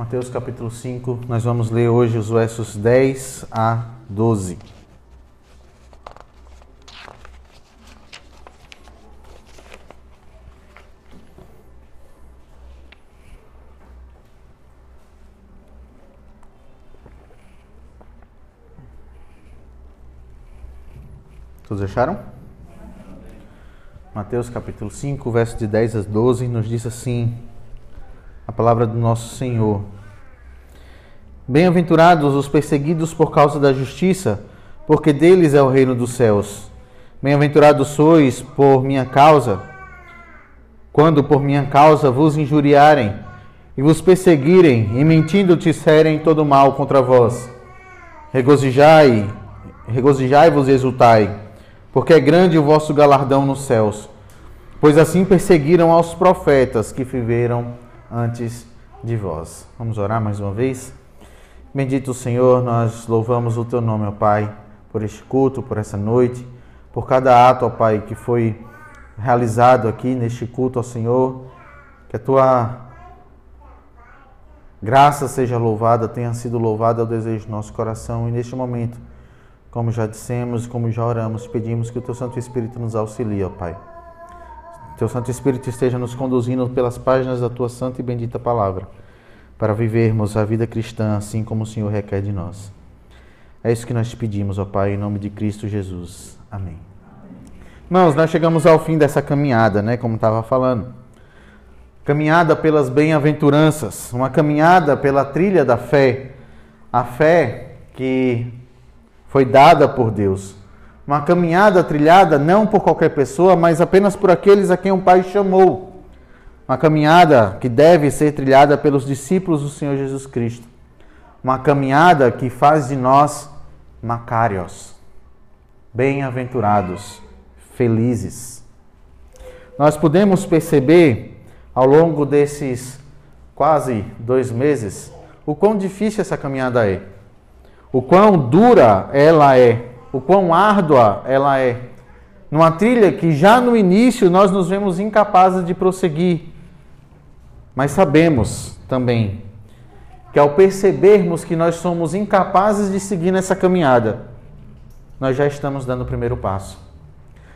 Mateus capítulo 5, nós vamos ler hoje os versos 10 a 12. Todos acharam? Mateus capítulo 5, verso de 10 a 12, nos diz assim: a palavra do nosso Senhor. Bem-aventurados os perseguidos por causa da justiça, porque deles é o reino dos céus. Bem-aventurados sois por minha causa, quando por minha causa vos injuriarem e vos perseguirem e mentindo disserem todo mal contra vós. Regozijai, regozijai-vos e exultai, porque é grande o vosso galardão nos céus. Pois assim perseguiram aos profetas que viveram antes de vós. Vamos orar mais uma vez? Bendito Senhor, nós louvamos o teu nome, ó Pai, por este culto, por essa noite, por cada ato, ó Pai, que foi realizado aqui neste culto, ó Senhor. Que a tua graça seja louvada, tenha sido louvada ao desejo do nosso coração. E neste momento, como já dissemos, como já oramos, pedimos que o teu Santo Espírito nos auxilie, ó Pai. Teu Santo Espírito esteja nos conduzindo pelas páginas da tua santa e bendita palavra, para vivermos a vida cristã assim como o Senhor requer de nós. É isso que nós te pedimos, ó Pai, em nome de Cristo Jesus. Amém. Irmãos, nós chegamos ao fim dessa caminhada, né, como estava falando. Caminhada pelas bem-aventuranças, uma caminhada pela trilha da fé. A fé que foi dada por Deus uma caminhada trilhada não por qualquer pessoa, mas apenas por aqueles a quem o Pai chamou. Uma caminhada que deve ser trilhada pelos discípulos do Senhor Jesus Cristo. Uma caminhada que faz de nós macários, bem-aventurados, felizes. Nós podemos perceber ao longo desses quase dois meses o quão difícil essa caminhada é, o quão dura ela é o quão árdua ela é. Numa trilha que já no início nós nos vemos incapazes de prosseguir. Mas sabemos também que ao percebermos que nós somos incapazes de seguir nessa caminhada, nós já estamos dando o primeiro passo.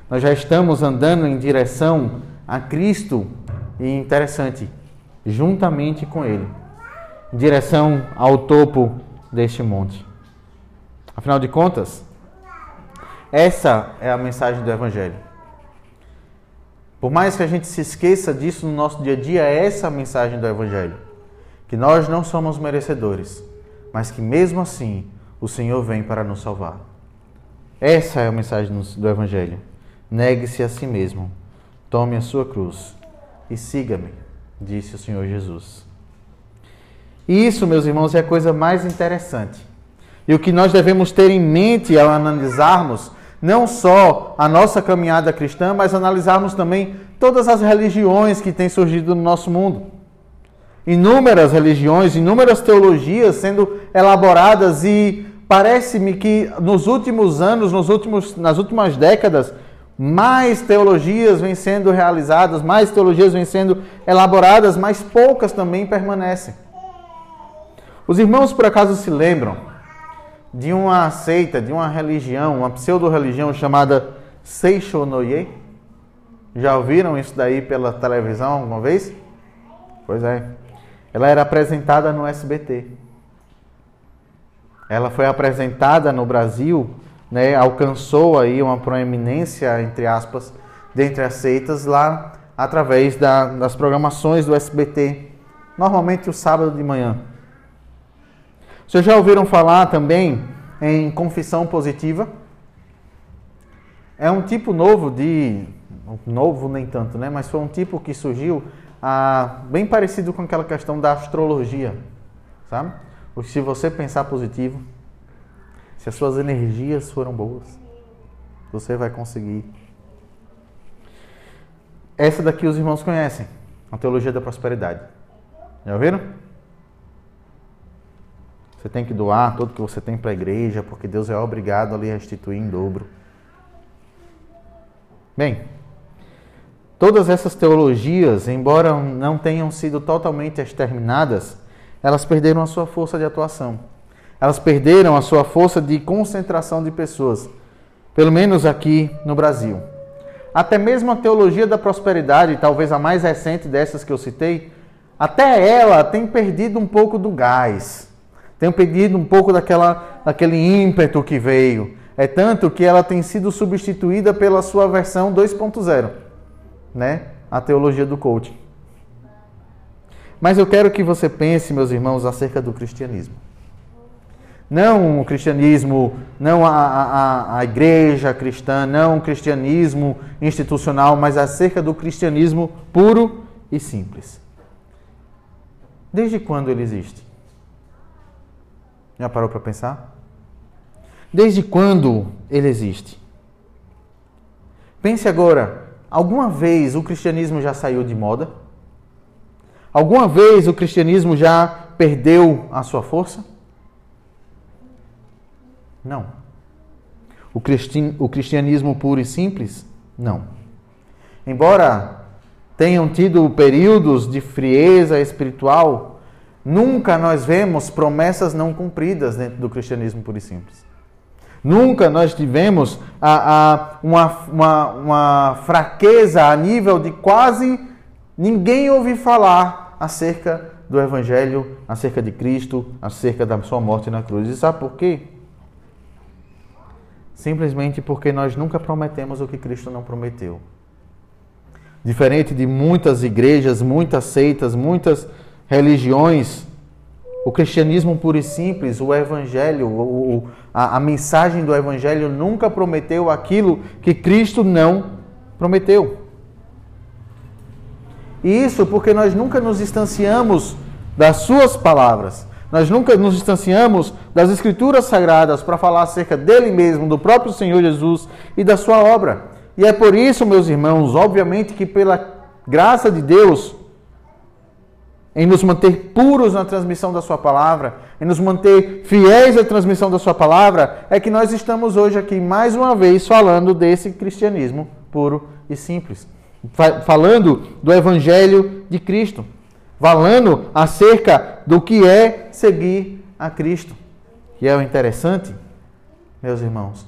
Nós já estamos andando em direção a Cristo e interessante, juntamente com Ele, em direção ao topo deste monte. Afinal de contas, essa é a mensagem do Evangelho. Por mais que a gente se esqueça disso no nosso dia a dia, é essa a mensagem do Evangelho. Que nós não somos merecedores, mas que mesmo assim o Senhor vem para nos salvar. Essa é a mensagem do Evangelho. Negue-se a si mesmo, tome a sua cruz e siga-me, disse o Senhor Jesus. E isso, meus irmãos, é a coisa mais interessante. E o que nós devemos ter em mente ao analisarmos não só a nossa caminhada cristã, mas analisarmos também todas as religiões que têm surgido no nosso mundo. Inúmeras religiões, inúmeras teologias sendo elaboradas e parece-me que nos últimos anos, nos últimos, nas últimas décadas, mais teologias vêm sendo realizadas, mais teologias vêm sendo elaboradas, mas poucas também permanecem. Os irmãos por acaso se lembram de uma seita, de uma religião, uma pseudo-religião chamada Seishonoye. Já ouviram isso daí pela televisão alguma vez? Pois é. Ela era apresentada no SBT. Ela foi apresentada no Brasil, né, alcançou aí uma proeminência, entre aspas, dentre as seitas lá através da, das programações do SBT, normalmente o sábado de manhã. Vocês já ouviram falar também em confissão positiva? É um tipo novo de. Novo nem tanto, né? Mas foi um tipo que surgiu ah, bem parecido com aquela questão da astrologia, sabe? Se você pensar positivo, se as suas energias foram boas, você vai conseguir. Essa daqui os irmãos conhecem, a teologia da prosperidade. Já ouviram? Você tem que doar tudo que você tem para a igreja, porque Deus é obrigado a lhe restituir em dobro. Bem, todas essas teologias, embora não tenham sido totalmente exterminadas, elas perderam a sua força de atuação. Elas perderam a sua força de concentração de pessoas, pelo menos aqui no Brasil. Até mesmo a teologia da prosperidade, talvez a mais recente dessas que eu citei, até ela tem perdido um pouco do gás, tem perdido um pouco daquela, daquele ímpeto que veio. É tanto que ela tem sido substituída pela sua versão 2.0, né? A teologia do coaching. Mas eu quero que você pense, meus irmãos, acerca do cristianismo. Não o cristianismo, não a, a, a igreja cristã, não o cristianismo institucional, mas acerca do cristianismo puro e simples. Desde quando ele existe? Já parou para pensar? Desde quando ele existe? Pense agora, alguma vez o cristianismo já saiu de moda? Alguma vez o cristianismo já perdeu a sua força? Não. O, o cristianismo puro e simples? Não. Embora tenham tido períodos de frieza espiritual, nunca nós vemos promessas não cumpridas dentro do cristianismo puro e simples. Nunca nós tivemos a, a, uma, uma, uma fraqueza a nível de quase ninguém ouvir falar acerca do Evangelho, acerca de Cristo, acerca da sua morte na cruz. E sabe por quê? Simplesmente porque nós nunca prometemos o que Cristo não prometeu. Diferente de muitas igrejas, muitas seitas, muitas religiões, o cristianismo puro e simples, o evangelho, o, a, a mensagem do evangelho nunca prometeu aquilo que Cristo não prometeu. E isso porque nós nunca nos distanciamos das suas palavras. Nós nunca nos distanciamos das Escrituras Sagradas para falar acerca dele mesmo, do próprio Senhor Jesus e da sua obra. E é por isso, meus irmãos, obviamente que pela graça de Deus, em nos manter puros na transmissão da Sua palavra, em nos manter fiéis à transmissão da Sua palavra, é que nós estamos hoje aqui mais uma vez falando desse cristianismo puro e simples. Falando do Evangelho de Cristo falando acerca do que é seguir a Cristo. E é o interessante, meus irmãos,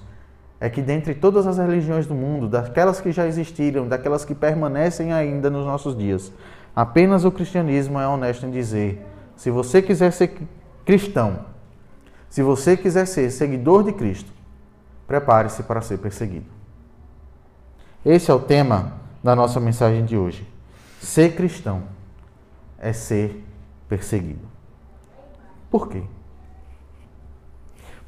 é que dentre todas as religiões do mundo, daquelas que já existiram, daquelas que permanecem ainda nos nossos dias, apenas o cristianismo é honesto em dizer: se você quiser ser cristão, se você quiser ser seguidor de Cristo, prepare-se para ser perseguido. Esse é o tema da nossa mensagem de hoje. Ser cristão é ser perseguido. Por quê?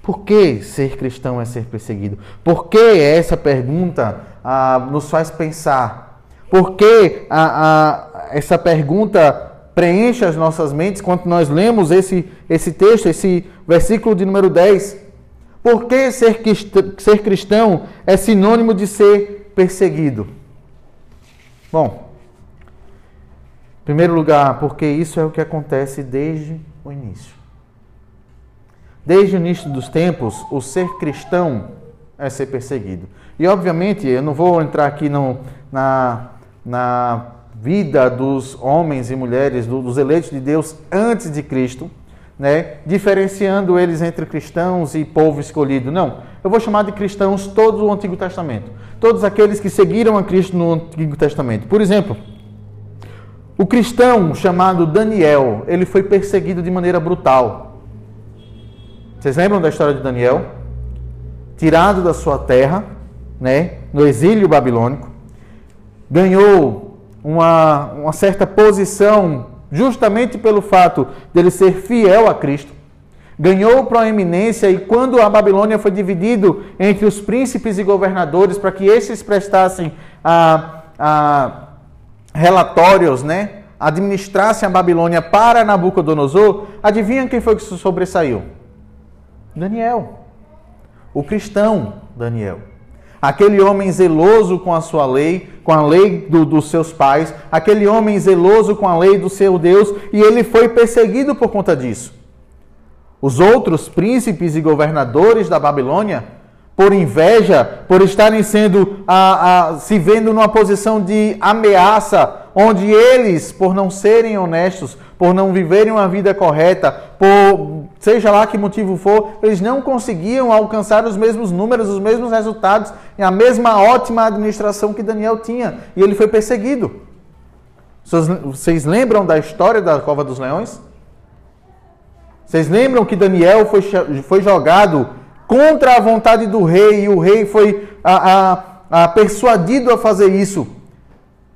Por que ser cristão é ser perseguido? Por que essa pergunta ah, nos faz pensar? Por que ah, ah, essa pergunta preenche as nossas mentes quando nós lemos esse, esse texto, esse versículo de número 10? Por que ser, ser cristão é sinônimo de ser perseguido? Bom, primeiro lugar, porque isso é o que acontece desde o início. Desde o início dos tempos, o ser cristão é ser perseguido. E, obviamente, eu não vou entrar aqui no, na, na vida dos homens e mulheres, dos eleitos de Deus antes de Cristo, né, diferenciando eles entre cristãos e povo escolhido. Não, eu vou chamar de cristãos todo o Antigo Testamento. Todos aqueles que seguiram a Cristo no Antigo Testamento. Por exemplo, o cristão chamado Daniel, ele foi perseguido de maneira brutal. Vocês lembram da história de Daniel? Tirado da sua terra, né, no exílio babilônico, ganhou uma, uma certa posição justamente pelo fato dele ser fiel a Cristo. Ganhou proeminência e quando a Babilônia foi dividido entre os príncipes e governadores para que esses prestassem a, a relatórios, né, administrassem a Babilônia para Nabucodonosor, adivinha quem foi que sobressaiu? Daniel. O cristão Daniel. Aquele homem zeloso com a sua lei, com a lei do, dos seus pais, aquele homem zeloso com a lei do seu Deus, e ele foi perseguido por conta disso. Os outros príncipes e governadores da Babilônia por inveja, por estarem sendo a, a, se vendo numa posição de ameaça, onde eles, por não serem honestos, por não viverem uma vida correta, por seja lá que motivo for, eles não conseguiam alcançar os mesmos números, os mesmos resultados e a mesma ótima administração que Daniel tinha, e ele foi perseguido. Vocês lembram da história da cova dos leões? Vocês lembram que Daniel foi, foi jogado contra a vontade do rei e o rei foi a, a, a persuadido a fazer isso?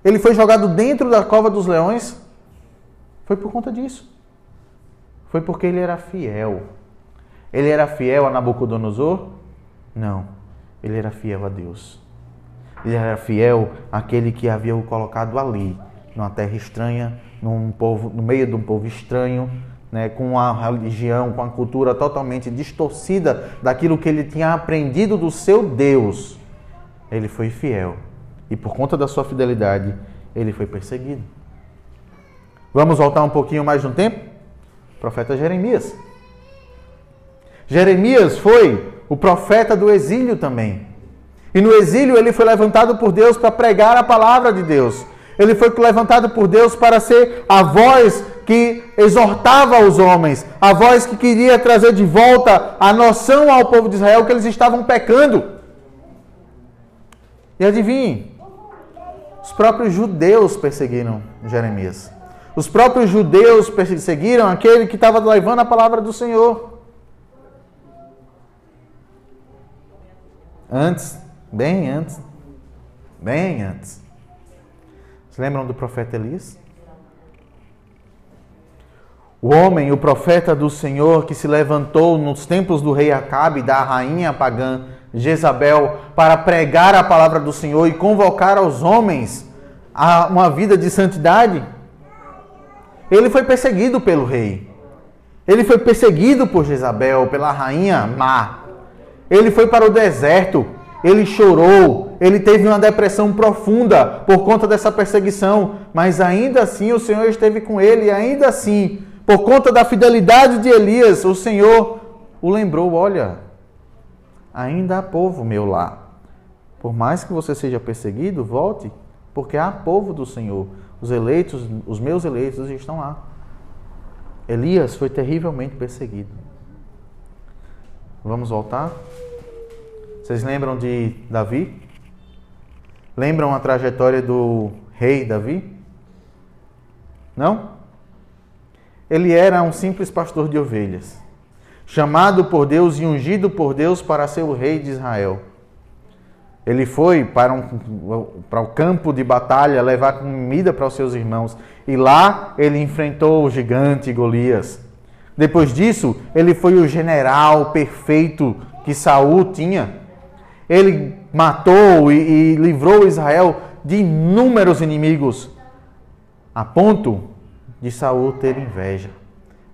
Ele foi jogado dentro da cova dos leões? Foi por conta disso. Foi porque ele era fiel. Ele era fiel a Nabucodonosor? Não. Ele era fiel a Deus. Ele era fiel àquele que havia o colocado ali, numa terra estranha, num povo, no meio de um povo estranho, né, com a religião, com a cultura totalmente distorcida daquilo que ele tinha aprendido do seu Deus. Ele foi fiel. E por conta da sua fidelidade, ele foi perseguido. Vamos voltar um pouquinho mais no tempo? profeta Jeremias. Jeremias foi o profeta do exílio também. E no exílio ele foi levantado por Deus para pregar a palavra de Deus. Ele foi levantado por Deus para ser a voz que exortava os homens, a voz que queria trazer de volta a noção ao povo de Israel que eles estavam pecando. E adivinhe, os próprios judeus perseguiram Jeremias. Os próprios judeus perseguiram aquele que estava levando a palavra do Senhor. Antes, bem antes, bem antes. Vocês lembram do profeta Elias? O homem, o profeta do Senhor que se levantou nos tempos do rei Acabe e da rainha pagã Jezabel para pregar a palavra do Senhor e convocar aos homens a uma vida de santidade. Ele foi perseguido pelo rei. Ele foi perseguido por Jezabel, pela rainha má. Ele foi para o deserto. Ele chorou. Ele teve uma depressão profunda por conta dessa perseguição. Mas ainda assim o Senhor esteve com ele. E ainda assim, por conta da fidelidade de Elias, o Senhor o lembrou: olha, ainda há povo meu lá. Por mais que você seja perseguido, volte, porque há povo do Senhor. Os eleitos, os meus eleitos estão lá. Elias foi terrivelmente perseguido. Vamos voltar? Vocês lembram de Davi? Lembram a trajetória do rei Davi? Não? Ele era um simples pastor de ovelhas, chamado por Deus e ungido por Deus para ser o rei de Israel. Ele foi para, um, para o campo de batalha levar comida para os seus irmãos. E lá ele enfrentou o gigante Golias. Depois disso, ele foi o general perfeito que Saul tinha. Ele matou e, e livrou Israel de inúmeros inimigos, a ponto de Saul ter inveja,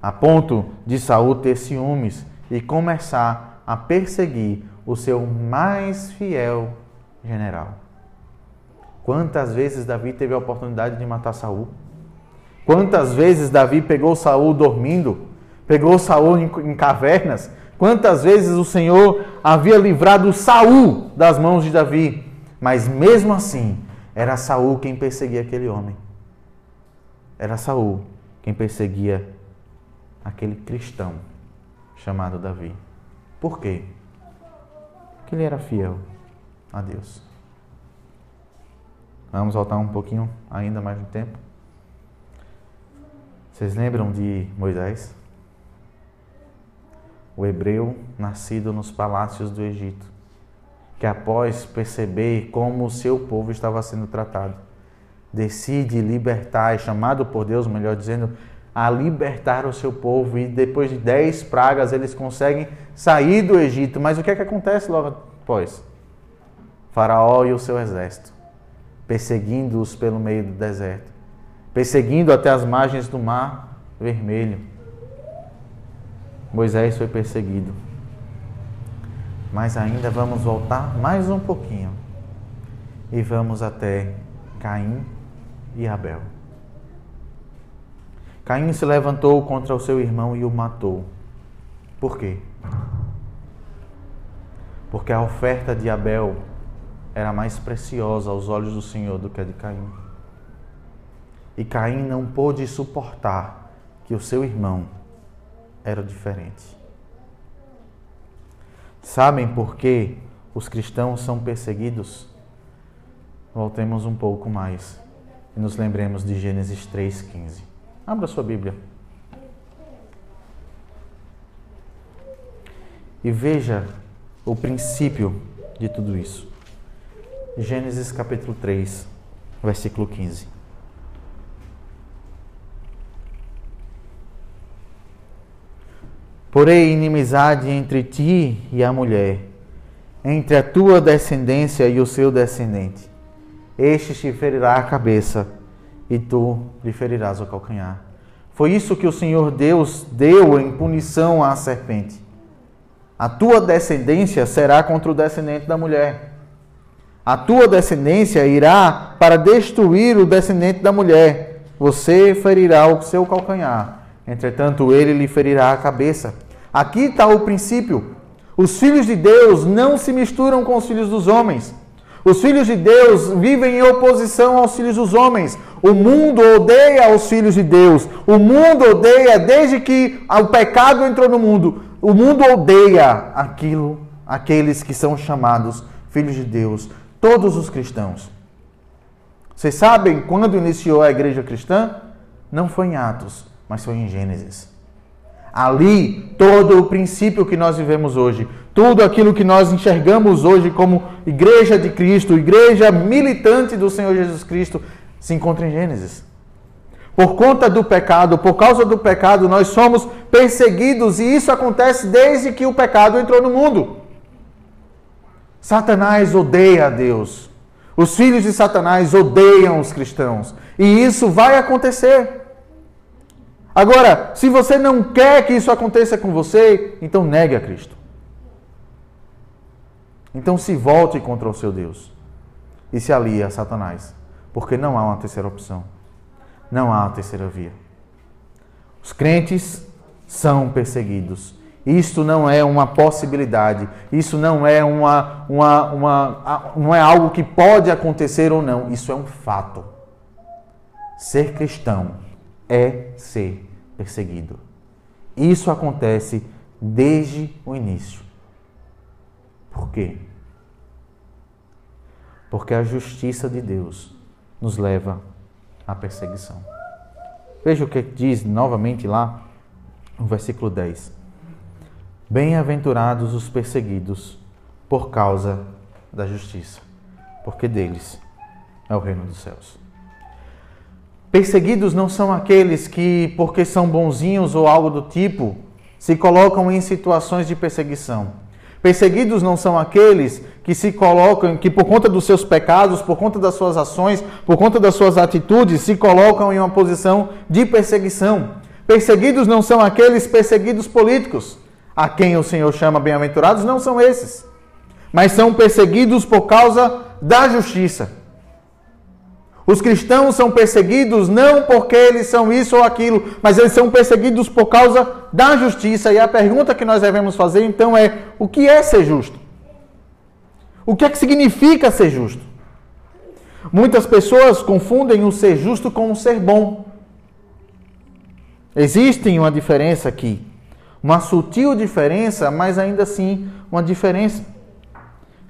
a ponto de Saul ter ciúmes e começar a perseguir o seu mais fiel general. Quantas vezes Davi teve a oportunidade de matar Saul? Quantas vezes Davi pegou Saul dormindo? Pegou Saul em, cavernas? Quantas vezes o Senhor havia livrado Saul das mãos de Davi? Mas mesmo assim, era Saul quem perseguia aquele homem. Era Saul quem perseguia aquele cristão chamado Davi. Por quê? Porque ele era fiel a Deus. Vamos voltar um pouquinho ainda mais no tempo. Vocês lembram de Moisés? O hebreu nascido nos palácios do Egito, que após perceber como o seu povo estava sendo tratado, decide libertar, é chamado por Deus, melhor dizendo, a libertar o seu povo e depois de dez pragas eles conseguem sair do Egito. Mas o que é que acontece logo após? Faraó e o seu exército, perseguindo-os pelo meio do deserto, perseguindo até as margens do mar vermelho. Moisés foi perseguido. Mas ainda vamos voltar mais um pouquinho e vamos até Caim e Abel. Caim se levantou contra o seu irmão e o matou. Por quê? Porque a oferta de Abel era mais preciosa aos olhos do Senhor do que a de Caim. E Caim não pôde suportar que o seu irmão era diferente. Sabem por que os cristãos são perseguidos? Voltemos um pouco mais e nos lembremos de Gênesis 3,15. Abra sua Bíblia. E veja o princípio de tudo isso. Gênesis capítulo 3, versículo 15. Porém, inimizade entre ti e a mulher, entre a tua descendência e o seu descendente. Este te ferirá a cabeça e tu lhe ferirás o calcanhar. Foi isso que o Senhor Deus deu em punição à serpente. A tua descendência será contra o descendente da mulher. A tua descendência irá para destruir o descendente da mulher. Você ferirá o seu calcanhar. Entretanto, ele lhe ferirá a cabeça. Aqui está o princípio. Os filhos de Deus não se misturam com os filhos dos homens. Os filhos de Deus vivem em oposição aos filhos dos homens. O mundo odeia os filhos de Deus. O mundo odeia desde que o pecado entrou no mundo. O mundo odeia aquilo, aqueles que são chamados filhos de Deus, todos os cristãos. Vocês sabem quando iniciou a igreja cristã? Não foi em Atos, mas foi em Gênesis. Ali, todo o princípio que nós vivemos hoje, tudo aquilo que nós enxergamos hoje como igreja de Cristo, igreja militante do Senhor Jesus Cristo, se encontra em Gênesis. Por conta do pecado, por causa do pecado, nós somos perseguidos e isso acontece desde que o pecado entrou no mundo. Satanás odeia a Deus. Os filhos de Satanás odeiam os cristãos. E isso vai acontecer. Agora, se você não quer que isso aconteça com você, então negue a Cristo. Então se volte contra o seu Deus e se alie a Satanás, porque não há uma terceira opção. Não há uma terceira via. Os crentes são perseguidos. Isto não é uma possibilidade. Isso não é uma, uma, uma, não é algo que pode acontecer ou não. Isso é um fato. Ser cristão é ser perseguido. Isso acontece desde o início. Por quê? Porque a justiça de Deus nos leva à perseguição. Veja o que diz novamente lá no versículo 10. Bem-aventurados os perseguidos por causa da justiça, porque deles é o reino dos céus. Perseguidos não são aqueles que, porque são bonzinhos ou algo do tipo, se colocam em situações de perseguição. Perseguidos não são aqueles que se colocam, que por conta dos seus pecados, por conta das suas ações, por conta das suas atitudes, se colocam em uma posição de perseguição. Perseguidos não são aqueles perseguidos políticos, a quem o Senhor chama bem-aventurados, não são esses, mas são perseguidos por causa da justiça. Os cristãos são perseguidos não porque eles são isso ou aquilo, mas eles são perseguidos por causa da justiça. E a pergunta que nós devemos fazer então é: o que é ser justo? O que é que significa ser justo? Muitas pessoas confundem o ser justo com o ser bom. Existe uma diferença aqui, uma sutil diferença, mas ainda assim uma diferença.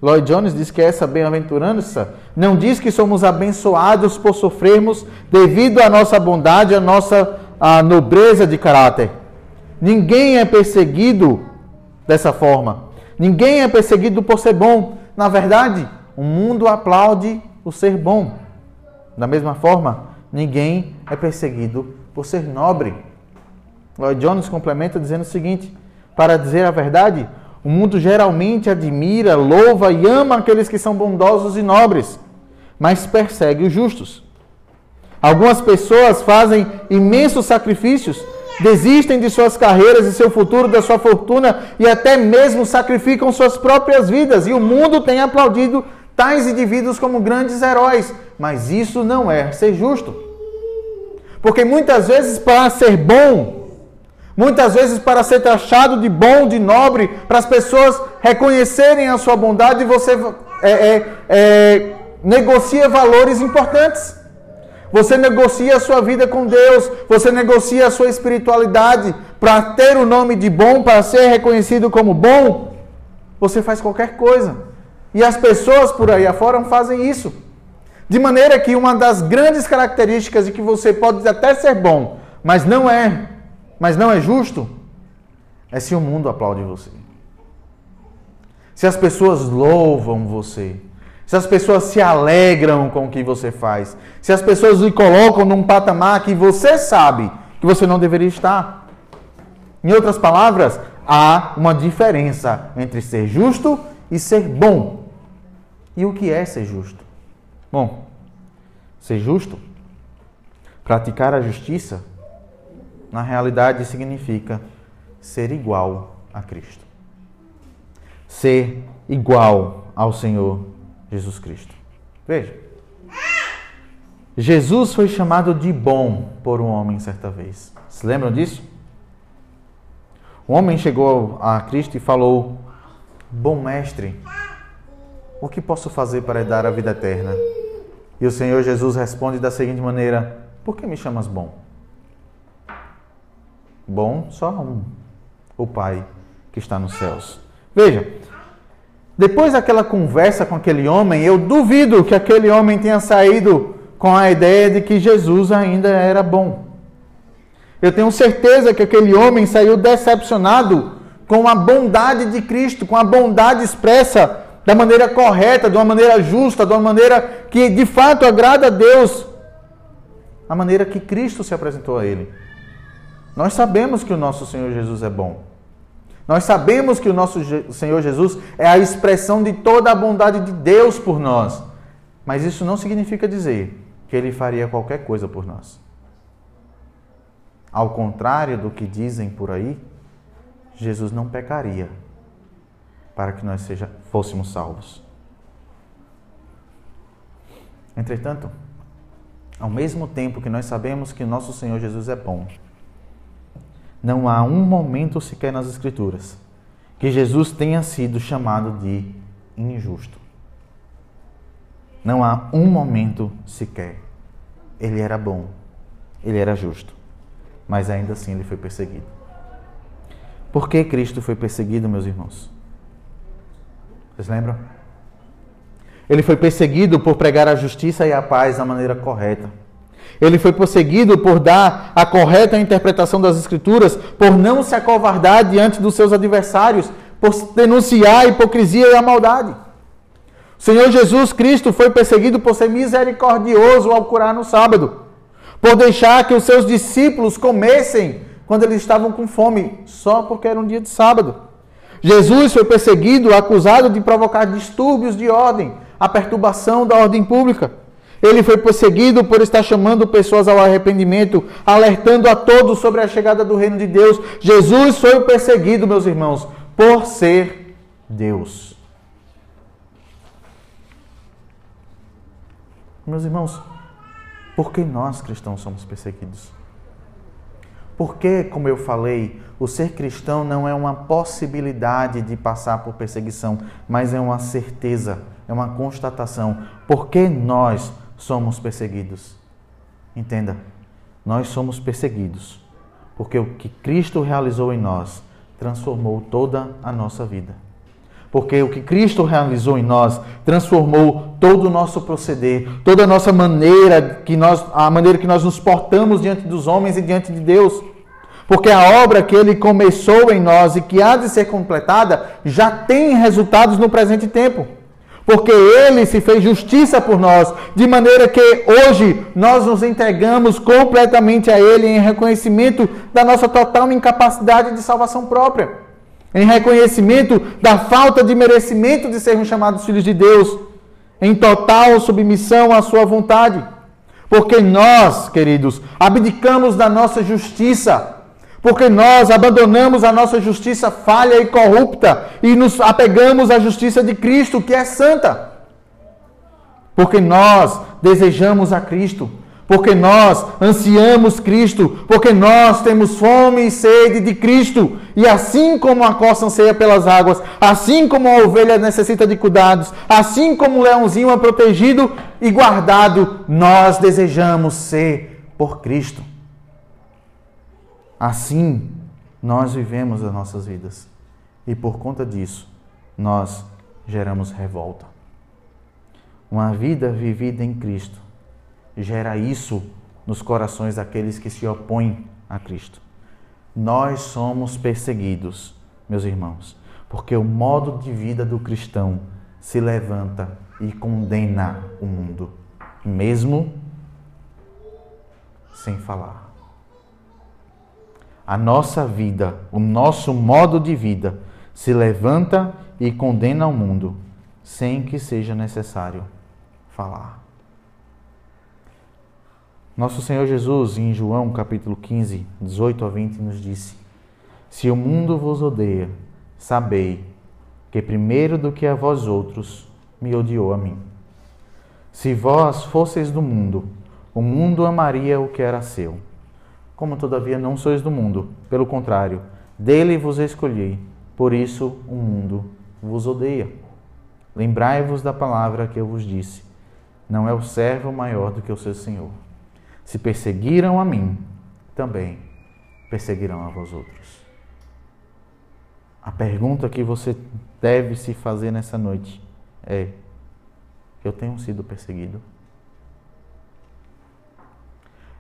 Lloyd Jones diz que essa bem-aventurança não diz que somos abençoados por sofrermos devido à nossa bondade, à nossa à nobreza de caráter. Ninguém é perseguido dessa forma. Ninguém é perseguido por ser bom. Na verdade, o mundo aplaude o ser bom. Da mesma forma, ninguém é perseguido por ser nobre. Lloyd Jones complementa dizendo o seguinte: para dizer a verdade, o mundo geralmente admira, louva e ama aqueles que são bondosos e nobres, mas persegue os justos. Algumas pessoas fazem imensos sacrifícios, desistem de suas carreiras e seu futuro, da sua fortuna e até mesmo sacrificam suas próprias vidas. E o mundo tem aplaudido tais indivíduos como grandes heróis, mas isso não é ser justo. Porque muitas vezes, para ser bom, Muitas vezes, para ser taxado de bom, de nobre, para as pessoas reconhecerem a sua bondade, você é, é, é, negocia valores importantes. Você negocia a sua vida com Deus, você negocia a sua espiritualidade para ter o nome de bom, para ser reconhecido como bom. Você faz qualquer coisa. E as pessoas por aí afora fazem isso. De maneira que uma das grandes características de que você pode até ser bom, mas não é, mas não é justo, é se o mundo aplaude você. Se as pessoas louvam você, se as pessoas se alegram com o que você faz, se as pessoas lhe colocam num patamar que você sabe que você não deveria estar. Em outras palavras, há uma diferença entre ser justo e ser bom. E o que é ser justo? Bom, ser justo, praticar a justiça, na realidade significa ser igual a Cristo. Ser igual ao Senhor Jesus Cristo. Veja. Jesus foi chamado de bom por um homem certa vez. Se lembram disso? Um homem chegou a Cristo e falou: Bom mestre, o que posso fazer para dar a vida eterna? E o Senhor Jesus responde da seguinte maneira: Por que me chamas bom? Bom, só um, o Pai que está nos céus. Veja, depois daquela conversa com aquele homem, eu duvido que aquele homem tenha saído com a ideia de que Jesus ainda era bom. Eu tenho certeza que aquele homem saiu decepcionado com a bondade de Cristo, com a bondade expressa da maneira correta, de uma maneira justa, de uma maneira que de fato agrada a Deus, a maneira que Cristo se apresentou a ele. Nós sabemos que o nosso Senhor Jesus é bom. Nós sabemos que o nosso Senhor Jesus é a expressão de toda a bondade de Deus por nós. Mas isso não significa dizer que ele faria qualquer coisa por nós. Ao contrário do que dizem por aí, Jesus não pecaria para que nós seja, fôssemos salvos. Entretanto, ao mesmo tempo que nós sabemos que nosso Senhor Jesus é bom, não há um momento sequer nas Escrituras que Jesus tenha sido chamado de injusto. Não há um momento sequer. Ele era bom, ele era justo, mas ainda assim ele foi perseguido. Por que Cristo foi perseguido, meus irmãos? Vocês lembram? Ele foi perseguido por pregar a justiça e a paz da maneira correta. Ele foi perseguido por dar a correta interpretação das Escrituras, por não se acovardar diante dos seus adversários, por denunciar a hipocrisia e a maldade. O Senhor Jesus Cristo foi perseguido por ser misericordioso ao curar no sábado, por deixar que os seus discípulos comessem quando eles estavam com fome, só porque era um dia de sábado. Jesus foi perseguido, acusado de provocar distúrbios de ordem, a perturbação da ordem pública. Ele foi perseguido por estar chamando pessoas ao arrependimento, alertando a todos sobre a chegada do reino de Deus. Jesus foi perseguido, meus irmãos, por ser Deus. Meus irmãos, por que nós cristãos somos perseguidos? Porque, como eu falei, o ser cristão não é uma possibilidade de passar por perseguição, mas é uma certeza, é uma constatação. Por que nós somos perseguidos? Entenda, nós somos perseguidos porque o que Cristo realizou em nós transformou toda a nossa vida. Porque o que Cristo realizou em nós transformou todo o nosso proceder, toda a nossa maneira que nós, a maneira que nós nos portamos diante dos homens e diante de Deus. Porque a obra que ele começou em nós e que há de ser completada já tem resultados no presente tempo. Porque ele se fez justiça por nós, de maneira que hoje nós nos entregamos completamente a ele em reconhecimento da nossa total incapacidade de salvação própria. Em reconhecimento da falta de merecimento de sermos chamados filhos de Deus, em total submissão à sua vontade. Porque nós, queridos, abdicamos da nossa justiça porque nós abandonamos a nossa justiça falha e corrupta e nos apegamos à justiça de Cristo, que é santa. Porque nós desejamos a Cristo. porque nós ansiamos Cristo, porque nós temos fome e sede de Cristo. E assim como a costa anseia pelas águas, assim como a ovelha necessita de cuidados, assim como o leãozinho é protegido e guardado, nós desejamos ser por Cristo. Assim, nós vivemos as nossas vidas. E por conta disso, nós geramos revolta. Uma vida vivida em Cristo gera isso nos corações daqueles que se opõem a Cristo. Nós somos perseguidos, meus irmãos, porque o modo de vida do cristão se levanta e condena o mundo, mesmo sem falar. A nossa vida, o nosso modo de vida se levanta e condena o mundo, sem que seja necessário falar. Nosso Senhor Jesus, em João capítulo 15, 18 a 20, nos disse: Se o mundo vos odeia, sabei que primeiro do que a vós outros me odiou a mim. Se vós fosseis do mundo, o mundo amaria o que era seu. Como todavia não sois do mundo, pelo contrário, dele vos escolhi, por isso o mundo vos odeia. Lembrai-vos da palavra que eu vos disse: não é o servo maior do que o seu senhor. Se perseguiram a mim, também perseguirão a vós outros. A pergunta que você deve se fazer nessa noite é: Eu tenho sido perseguido?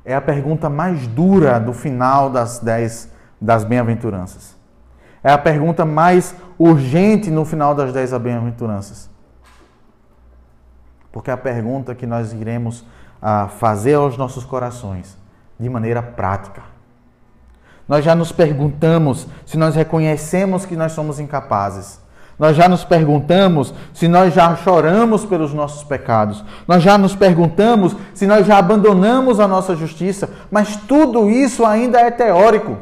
É a pergunta mais dura do final das dez das bem-aventuranças. É a pergunta mais urgente no final das dez bem-aventuranças. Porque é a pergunta que nós iremos a fazer aos nossos corações de maneira prática. Nós já nos perguntamos se nós reconhecemos que nós somos incapazes. Nós já nos perguntamos se nós já choramos pelos nossos pecados. Nós já nos perguntamos se nós já abandonamos a nossa justiça. Mas tudo isso ainda é teórico.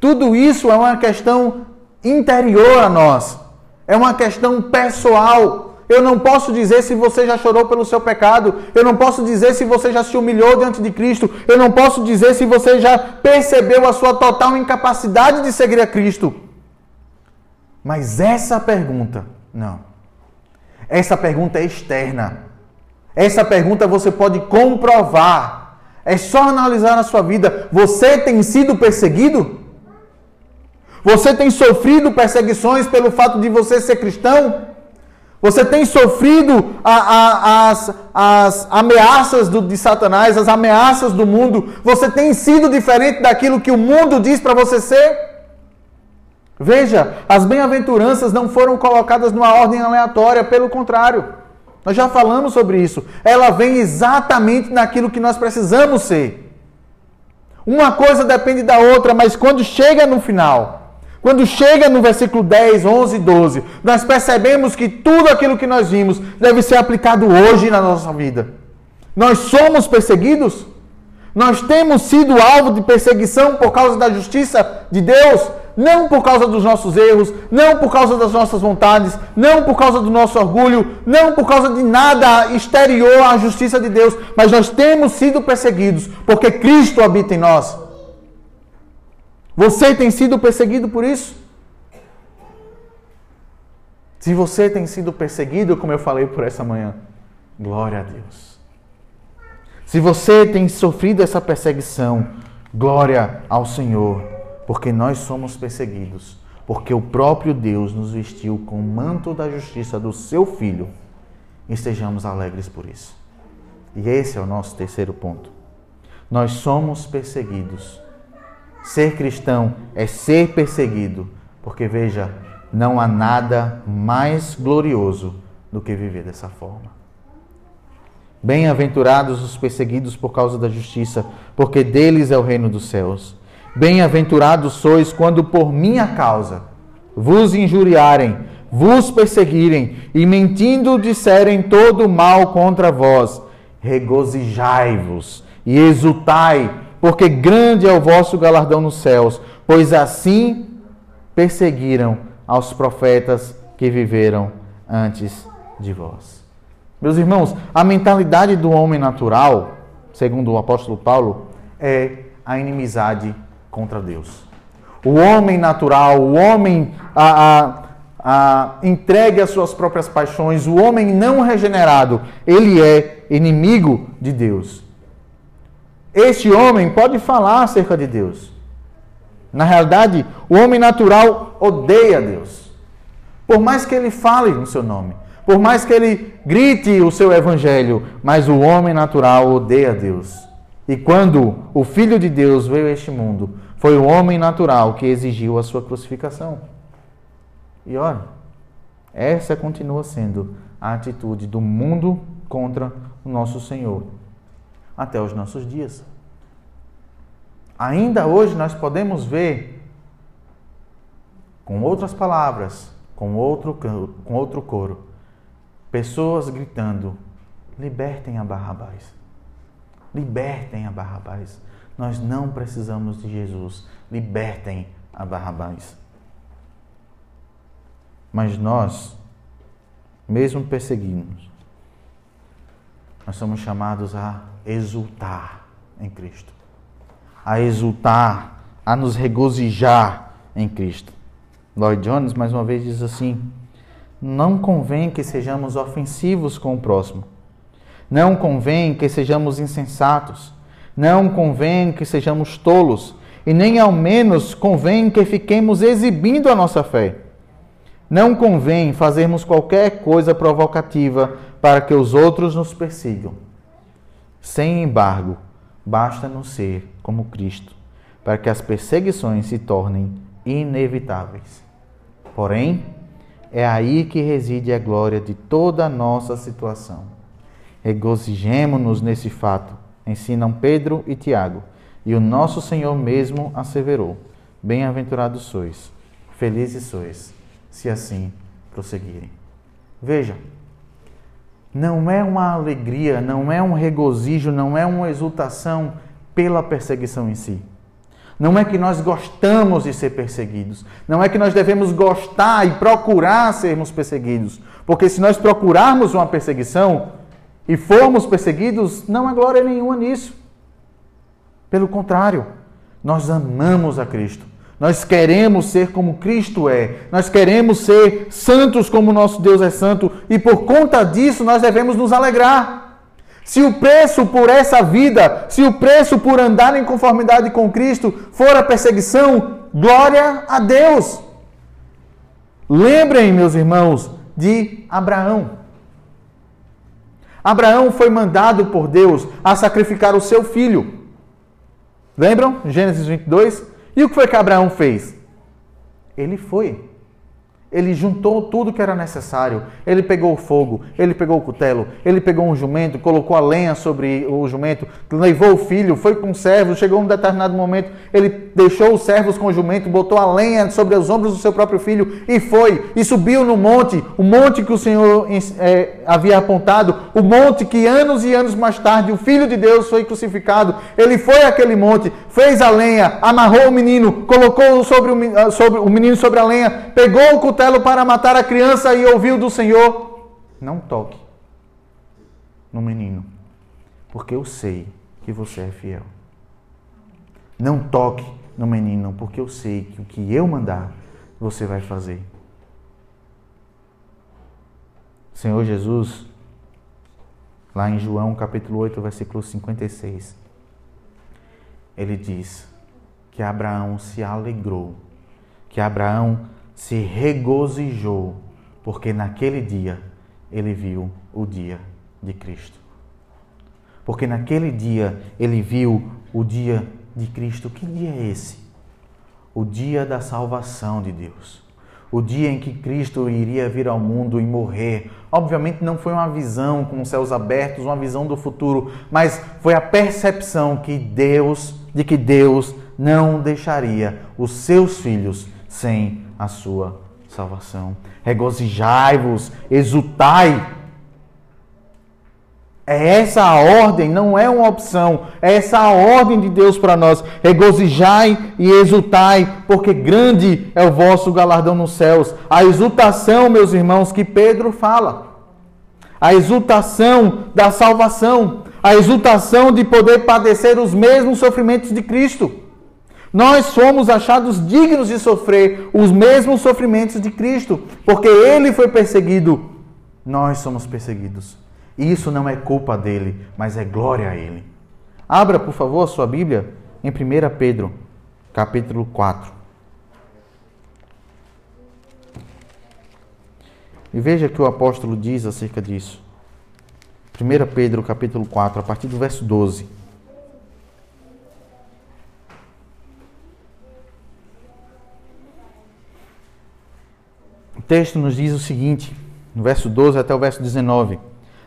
Tudo isso é uma questão interior a nós. É uma questão pessoal. Eu não posso dizer se você já chorou pelo seu pecado. Eu não posso dizer se você já se humilhou diante de Cristo. Eu não posso dizer se você já percebeu a sua total incapacidade de seguir a Cristo. Mas essa pergunta, não. Essa pergunta é externa. Essa pergunta você pode comprovar. É só analisar na sua vida. Você tem sido perseguido? Você tem sofrido perseguições pelo fato de você ser cristão? Você tem sofrido a, a, as, as ameaças do, de Satanás, as ameaças do mundo. Você tem sido diferente daquilo que o mundo diz para você ser? Veja, as bem-aventuranças não foram colocadas numa ordem aleatória, pelo contrário. Nós já falamos sobre isso. Ela vem exatamente naquilo que nós precisamos ser. Uma coisa depende da outra, mas quando chega no final, quando chega no versículo 10, 11 e 12, nós percebemos que tudo aquilo que nós vimos deve ser aplicado hoje na nossa vida. Nós somos perseguidos? Nós temos sido alvo de perseguição por causa da justiça de Deus, não por causa dos nossos erros, não por causa das nossas vontades, não por causa do nosso orgulho, não por causa de nada exterior à justiça de Deus, mas nós temos sido perseguidos porque Cristo habita em nós. Você tem sido perseguido por isso? Se você tem sido perseguido, como eu falei por essa manhã, glória a Deus. Se você tem sofrido essa perseguição, glória ao Senhor, porque nós somos perseguidos, porque o próprio Deus nos vestiu com o manto da justiça do seu Filho, estejamos alegres por isso. E esse é o nosso terceiro ponto. Nós somos perseguidos Ser cristão é ser perseguido, porque veja, não há nada mais glorioso do que viver dessa forma. Bem-aventurados os perseguidos por causa da justiça, porque deles é o reino dos céus. Bem-aventurados sois quando por minha causa vos injuriarem, vos perseguirem e mentindo disserem todo mal contra vós. Regozijai-vos e exultai porque grande é o vosso galardão nos céus, pois assim perseguiram aos profetas que viveram antes de vós. Meus irmãos, a mentalidade do homem natural segundo o apóstolo Paulo, é a inimizade contra Deus. O homem natural, o homem a, a, a, entregue às suas próprias paixões, o homem não regenerado, ele é inimigo de Deus. Este homem pode falar acerca de Deus. Na realidade, o homem natural odeia Deus. Por mais que ele fale no seu nome, por mais que ele grite o seu evangelho, mas o homem natural odeia Deus. E quando o Filho de Deus veio a este mundo, foi o homem natural que exigiu a sua crucificação. E olha, essa continua sendo a atitude do mundo contra o nosso Senhor até os nossos dias. Ainda hoje nós podemos ver, com outras palavras, com outro, com outro coro, pessoas gritando: libertem a Barrabás. Libertem a Barrabás. Nós não precisamos de Jesus. Libertem a Barrabás. Mas nós, mesmo perseguidos, nós somos chamados a exultar em Cristo a exultar, a nos regozijar em Cristo. Lloyd Jones, mais uma vez, diz assim: Não convém que sejamos ofensivos com o próximo. Não convém que sejamos insensatos. Não convém que sejamos tolos. E nem ao menos convém que fiquemos exibindo a nossa fé. Não convém fazermos qualquer coisa provocativa para que os outros nos persigam. Sem embargo, basta-nos ser como Cristo, para que as perseguições se tornem inevitáveis. Porém, é aí que reside a glória de toda a nossa situação. Regozijemo-nos nesse fato, ensinam Pedro e Tiago, e o nosso Senhor mesmo asseverou: Bem-aventurados sois, felizes sois, se assim prosseguirem. Veja, não é uma alegria, não é um regozijo, não é uma exultação pela perseguição em si. Não é que nós gostamos de ser perseguidos. Não é que nós devemos gostar e procurar sermos perseguidos. Porque se nós procurarmos uma perseguição e formos perseguidos, não há glória nenhuma nisso. Pelo contrário, nós amamos a Cristo. Nós queremos ser como Cristo é. Nós queremos ser santos como nosso Deus é santo. E por conta disso, nós devemos nos alegrar. Se o preço por essa vida, se o preço por andar em conformidade com Cristo for a perseguição, glória a Deus. Lembrem, meus irmãos, de Abraão. Abraão foi mandado por Deus a sacrificar o seu filho. Lembram? Gênesis 22. E o que foi que Abraão fez? Ele foi. Ele juntou tudo que era necessário. Ele pegou o fogo, ele pegou o cutelo, ele pegou um jumento, colocou a lenha sobre o jumento, levou o filho, foi com o servo. Chegou um determinado momento, ele deixou os servos com o jumento, botou a lenha sobre os ombros do seu próprio filho e foi. E subiu no monte, o monte que o Senhor é, havia apontado, o monte que anos e anos mais tarde o filho de Deus foi crucificado. Ele foi àquele monte, fez a lenha, amarrou o menino, colocou sobre o, sobre, o menino sobre a lenha, pegou o cutelo cutelo para matar a criança e ouviu do Senhor: Não toque no menino, porque eu sei que você é fiel. Não toque no menino, porque eu sei que o que eu mandar, você vai fazer. Senhor Jesus, lá em João capítulo 8, versículo 56, ele diz que Abraão se alegrou, que Abraão se regozijou, porque naquele dia ele viu o dia de Cristo. Porque naquele dia ele viu o dia de Cristo. Que dia é esse? O dia da salvação de Deus. O dia em que Cristo iria vir ao mundo e morrer. Obviamente não foi uma visão com céus abertos, uma visão do futuro, mas foi a percepção que Deus, de que Deus não deixaria os seus filhos sem a sua salvação. Regozijai-vos, exultai. É essa a ordem, não é uma opção. É essa a ordem de Deus para nós. Regozijai e exultai, porque grande é o vosso galardão nos céus. A exultação, meus irmãos, que Pedro fala. A exultação da salvação. a exultação de poder padecer os mesmos sofrimentos de Cristo. Nós somos achados dignos de sofrer os mesmos sofrimentos de Cristo, porque ele foi perseguido, nós somos perseguidos. E isso não é culpa dele, mas é glória a ele. Abra, por favor, a sua Bíblia em 1 Pedro, capítulo 4. E veja que o apóstolo diz acerca disso. 1 Pedro capítulo 4, a partir do verso 12. Texto nos diz o seguinte, no verso 12 até o verso 19: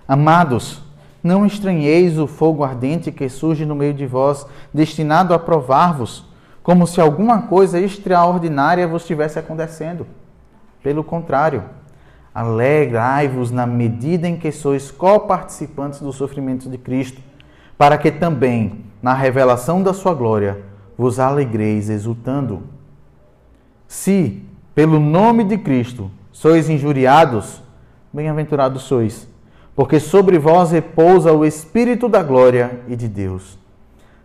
Amados, não estranheis o fogo ardente que surge no meio de vós, destinado a provar-vos, como se alguma coisa extraordinária vos estivesse acontecendo. Pelo contrário, Alegrai-vos na medida em que sois coparticipantes dos sofrimentos de Cristo, para que também, na revelação da sua glória, vos alegreis exultando. Se, pelo nome de Cristo, sois injuriados, bem-aventurados sois, porque sobre vós repousa o Espírito da glória e de Deus.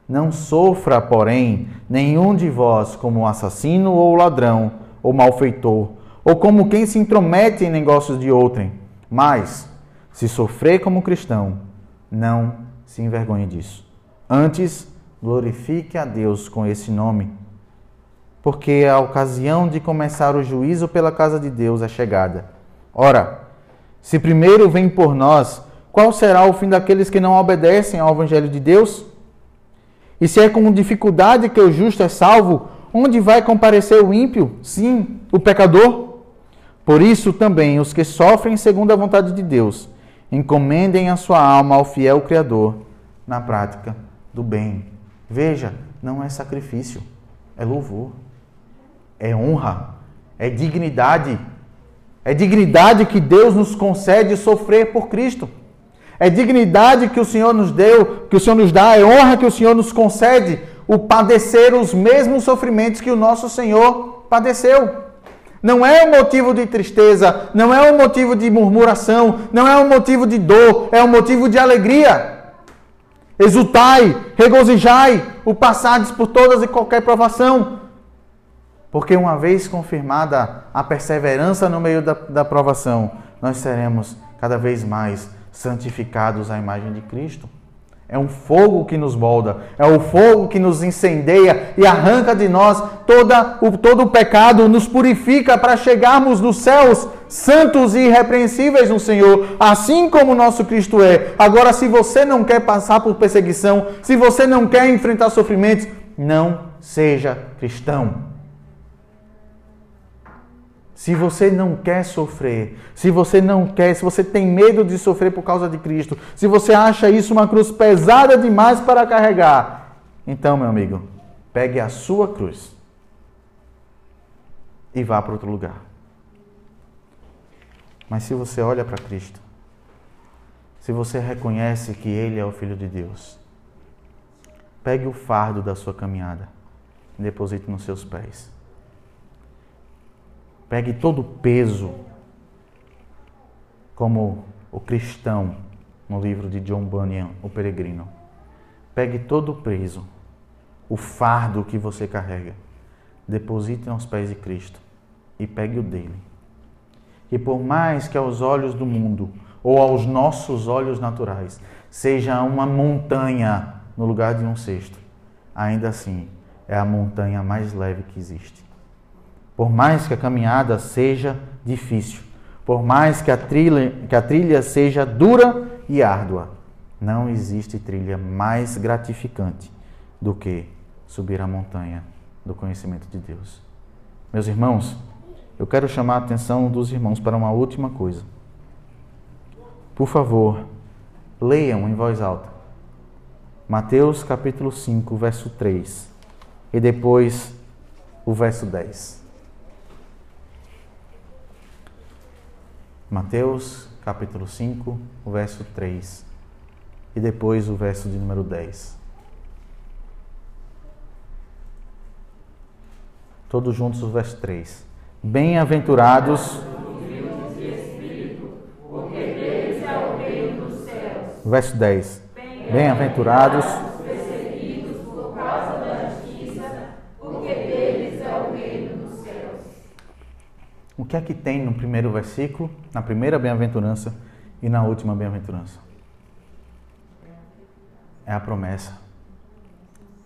Não sofra, porém, nenhum de vós como assassino ou ladrão ou malfeitor ou como quem se intromete em negócios de outrem. Mas, se sofrer como cristão, não se envergonhe disso. Antes, glorifique a Deus com esse nome, porque a ocasião de começar o juízo pela casa de Deus é chegada. Ora, se primeiro vem por nós, qual será o fim daqueles que não obedecem ao Evangelho de Deus? E se é com dificuldade que o justo é salvo, onde vai comparecer o ímpio? Sim, o pecador? Por isso também os que sofrem segundo a vontade de Deus, encomendem a sua alma ao fiel Criador na prática do bem. Veja, não é sacrifício, é louvor, é honra, é dignidade. É dignidade que Deus nos concede sofrer por Cristo. É dignidade que o Senhor nos deu, que o Senhor nos dá, é honra que o Senhor nos concede o padecer os mesmos sofrimentos que o nosso Senhor padeceu. Não é um motivo de tristeza, não é um motivo de murmuração, não é um motivo de dor, é um motivo de alegria. Exultai, regozijai, o passades por todas e qualquer provação. Porque uma vez confirmada a perseverança no meio da, da provação, nós seremos cada vez mais santificados à imagem de Cristo. É um fogo que nos molda, é o fogo que nos incendeia e arranca de nós toda, o, todo o pecado, nos purifica para chegarmos nos céus santos e irrepreensíveis no Senhor, assim como nosso Cristo é. Agora, se você não quer passar por perseguição, se você não quer enfrentar sofrimentos, não seja cristão. Se você não quer sofrer, se você não quer, se você tem medo de sofrer por causa de Cristo, se você acha isso uma cruz pesada demais para carregar, então, meu amigo, pegue a sua cruz e vá para outro lugar. Mas se você olha para Cristo, se você reconhece que Ele é o Filho de Deus, pegue o fardo da sua caminhada e deposite nos seus pés. Pegue todo o peso, como o cristão no livro de John Bunyan, O Peregrino. Pegue todo o peso, o fardo que você carrega, deposite aos pés de Cristo e pegue o dele. E por mais que aos olhos do mundo ou aos nossos olhos naturais seja uma montanha no lugar de um cesto, ainda assim é a montanha mais leve que existe. Por mais que a caminhada seja difícil, por mais que a trilha, que a trilha seja dura e árdua, não existe trilha mais gratificante do que subir a montanha do conhecimento de Deus. Meus irmãos, eu quero chamar a atenção dos irmãos para uma última coisa. Por favor, leiam em voz alta Mateus capítulo 5, verso 3 e depois o verso 10. Mateus capítulo 5, o verso 3 e depois o verso de número 10. Todos juntos o verso 3. Bem-aventurados. Verso 10. Bem-aventurados. O que é que tem no primeiro versículo, na primeira bem-aventurança e na última bem-aventurança? É a promessa.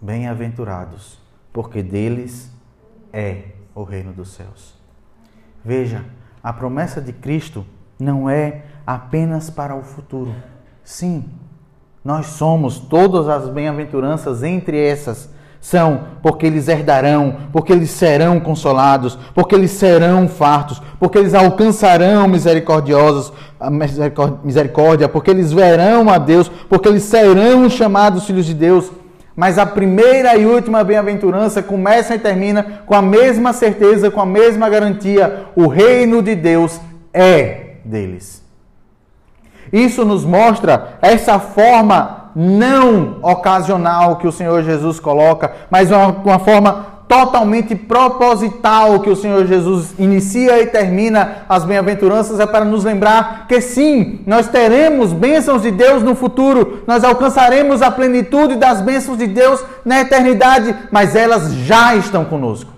Bem-aventurados, porque deles é o reino dos céus. Veja, a promessa de Cristo não é apenas para o futuro. Sim, nós somos todas as bem-aventuranças entre essas são porque eles herdarão, porque eles serão consolados, porque eles serão fartos, porque eles alcançarão misericordiosos, misericórdia, porque eles verão a Deus, porque eles serão chamados filhos de Deus. Mas a primeira e última bem-aventurança começa e termina com a mesma certeza, com a mesma garantia: o reino de Deus é deles. Isso nos mostra essa forma não ocasional que o Senhor Jesus coloca, mas uma, uma forma totalmente proposital que o Senhor Jesus inicia e termina as bem-aventuranças é para nos lembrar que sim, nós teremos bênçãos de Deus no futuro, nós alcançaremos a plenitude das bênçãos de Deus na eternidade, mas elas já estão conosco.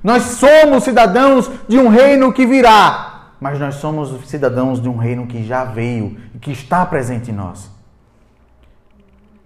Nós somos cidadãos de um reino que virá, mas nós somos cidadãos de um reino que já veio e que está presente em nós.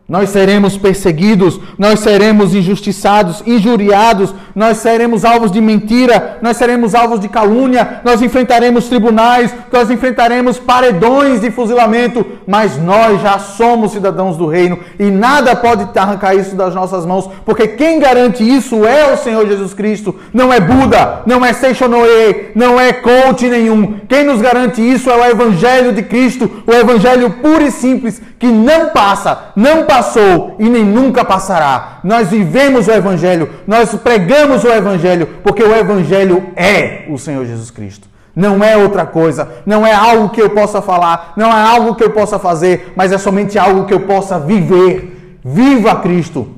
Nós seremos perseguidos, nós seremos injustiçados, injuriados, nós seremos alvos de mentira, nós seremos alvos de calúnia, nós enfrentaremos tribunais, nós enfrentaremos paredões de fuzilamento, mas nós já somos cidadãos do reino e nada pode arrancar isso das nossas mãos, porque quem garante isso é o Senhor Jesus Cristo, não é Buda, não é Seixonoe, não é coach nenhum. Quem nos garante isso é o Evangelho de Cristo, o Evangelho puro e simples, que não passa, não passou e nem nunca passará. Nós vivemos o Evangelho, nós pregamos o Evangelho, porque o Evangelho é o Senhor Jesus Cristo. Não é outra coisa, não é algo que eu possa falar, não é algo que eu possa fazer, mas é somente algo que eu possa viver. Viva Cristo,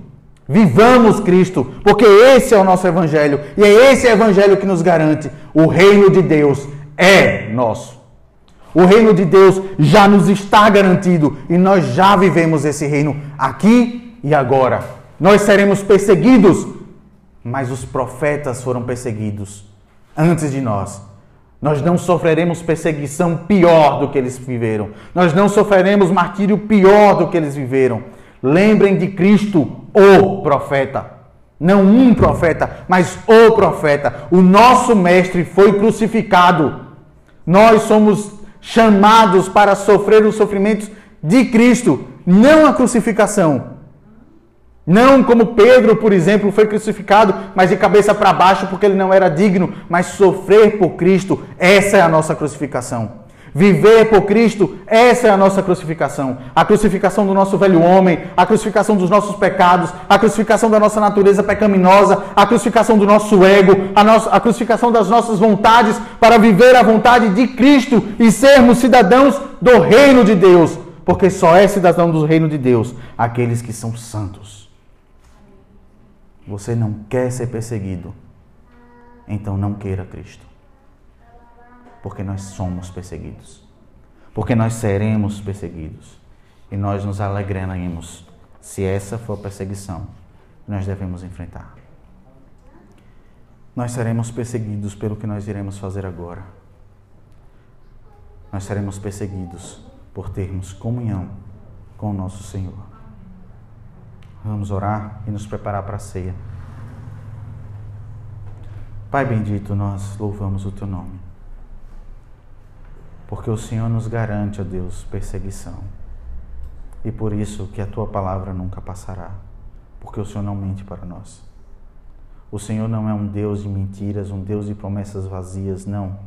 Vivamos Cristo, porque esse é o nosso Evangelho e é esse Evangelho que nos garante: o reino de Deus é nosso. O reino de Deus já nos está garantido e nós já vivemos esse reino aqui e agora. Nós seremos perseguidos, mas os profetas foram perseguidos antes de nós. Nós não sofreremos perseguição pior do que eles viveram. Nós não sofreremos martírio pior do que eles viveram. Lembrem de Cristo, o profeta. Não um profeta, mas o profeta. O nosso mestre foi crucificado. Nós somos chamados para sofrer os sofrimentos de Cristo, não a crucificação. Não como Pedro, por exemplo, foi crucificado, mas de cabeça para baixo porque ele não era digno, mas sofrer por Cristo, essa é a nossa crucificação. Viver por Cristo, essa é a nossa crucificação. A crucificação do nosso velho homem, a crucificação dos nossos pecados, a crucificação da nossa natureza pecaminosa, a crucificação do nosso ego, a, nossa, a crucificação das nossas vontades para viver a vontade de Cristo e sermos cidadãos do reino de Deus. Porque só é cidadão do reino de Deus aqueles que são santos. Você não quer ser perseguido, então não queira Cristo porque nós somos perseguidos. Porque nós seremos perseguidos. E nós nos alegraremos se essa for a perseguição que nós devemos enfrentar. Nós seremos perseguidos pelo que nós iremos fazer agora. Nós seremos perseguidos por termos comunhão com o nosso Senhor. Vamos orar e nos preparar para a ceia. Pai bendito, nós louvamos o teu nome porque o Senhor nos garante, ó Deus, perseguição. E por isso que a tua palavra nunca passará, porque o Senhor não mente para nós. O Senhor não é um Deus de mentiras, um Deus de promessas vazias, não.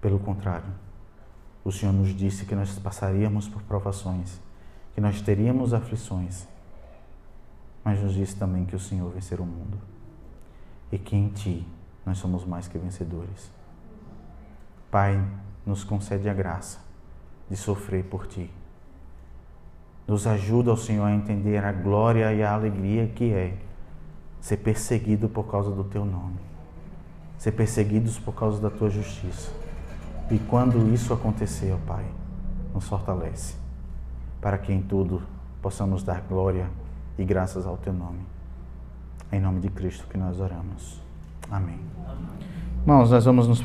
Pelo contrário, o Senhor nos disse que nós passaríamos por provações, que nós teríamos aflições, mas nos disse também que o Senhor vencerá o mundo e que em Ti nós somos mais que vencedores. Pai, nos concede a graça de sofrer por ti. Nos ajuda, ó Senhor, a entender a glória e a alegria que é ser perseguido por causa do teu nome, ser perseguidos por causa da tua justiça. E quando isso acontecer, ó Pai, nos fortalece, para que em tudo possamos dar glória e graças ao teu nome. Em nome de Cristo que nós oramos. Amém. Irmãos, nós vamos nos